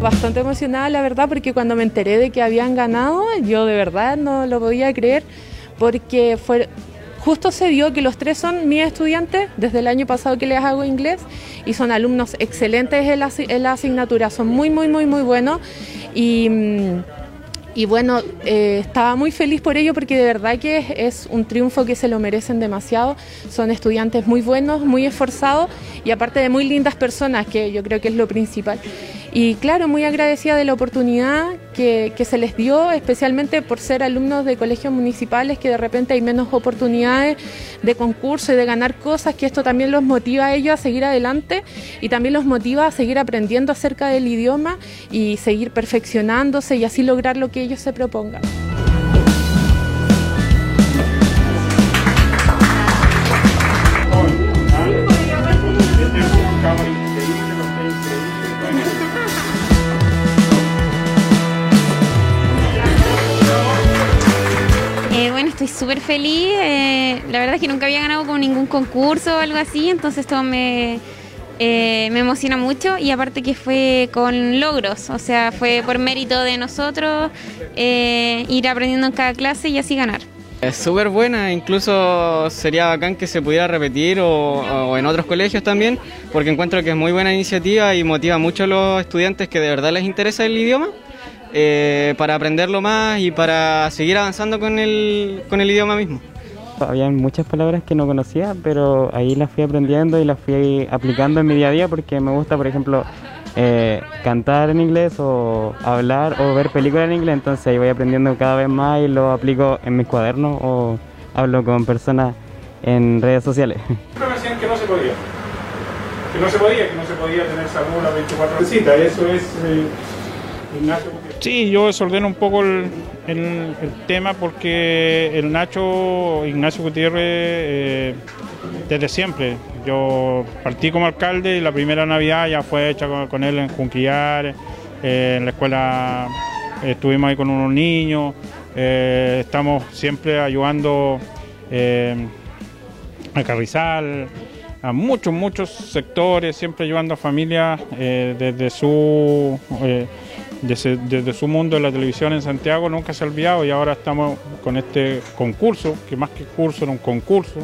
Bastante emocionada, la verdad, porque cuando me enteré de que habían ganado, yo de verdad no lo podía creer, porque fue, justo se dio que los tres son mis estudiantes desde el año pasado que les hago inglés y son alumnos excelentes en la, asignatura, son muy, muy, muy, muy buenos y... Y bueno, eh, estaba muy feliz por ello porque de verdad que es, un triunfo que se lo merecen demasiado. Son estudiantes muy buenos, muy esforzados y aparte de muy lindas personas, que yo creo que es lo principal. Y claro, muy agradecida de la oportunidad que, se les dio, especialmente por ser alumnos de colegios municipales, que de repente hay menos oportunidades de concurso y de ganar cosas, que esto también los motiva a ellos a seguir adelante y también los motiva a seguir aprendiendo acerca del idioma y seguir perfeccionándose y así lograr lo que ellos se propongan. Súper feliz. Eh, la verdad es que nunca había ganado con ningún concurso o algo así, entonces esto me, eh, me emociona mucho y aparte que fue con logros, o sea, fue por mérito de nosotros eh, ir aprendiendo en cada clase y así ganar. Es súper buena, incluso sería bacán que se pudiera repetir o, en otros colegios también, porque encuentro que es muy buena iniciativa y motiva mucho a los estudiantes que de verdad les interesa el idioma eh, para aprenderlo más y para seguir avanzando con el, con el idioma mismo. Había muchas palabras que no conocía, pero ahí las fui aprendiendo y las fui aplicando en mi día a día porque me gusta, por ejemplo, eh, cantar en inglés o hablar o ver películas en inglés, entonces ahí voy aprendiendo cada vez más y lo aplico en mis cuadernos o hablo con personas en redes sociales. Me decían que no se podía, que no se podía, que no se podía tener salud las 24 horas. Eso es eh, Sí, yo desordeno un poco el, tema porque el Nacho, Ignacio Gutiérrez, eh, desde siempre. Yo partí como alcalde y la primera Navidad ya fue hecha con, él en Junquillar, eh, en la escuela estuvimos ahí con unos niños, eh, estamos siempre ayudando a Carrizal, a muchos, muchos sectores, siempre ayudando a familias desde su desde, su mundo en la televisión en Santiago nunca se ha olvidado y ahora estamos con este concurso, que más que curso era un concurso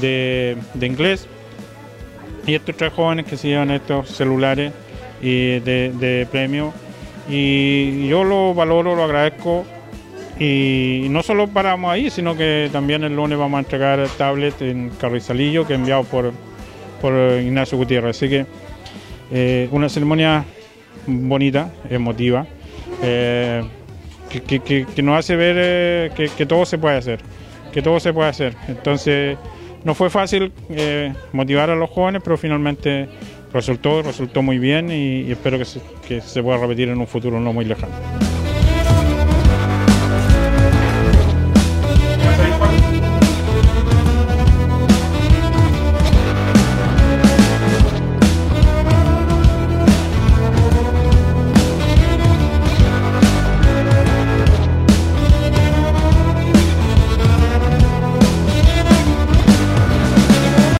de, inglés. Y estos tres jóvenes que se llevan estos celulares y de, de premio. Y yo lo valoro, lo agradezco. Y no solo paramos ahí, sino que también el lunes vamos a entregar tablet en Carrizalillo, que enviado por, por Ignacio Gutiérrez. Así que eh, una ceremonia bonita, emotiva, eh, que, nos hace ver eh, que, todo se puede hacer, que todo se puede hacer. Entonces, no fue fácil eh, motivar a los jóvenes, pero finalmente resultó, resultó muy bien y, espero que se pueda repetir en un futuro no muy lejano.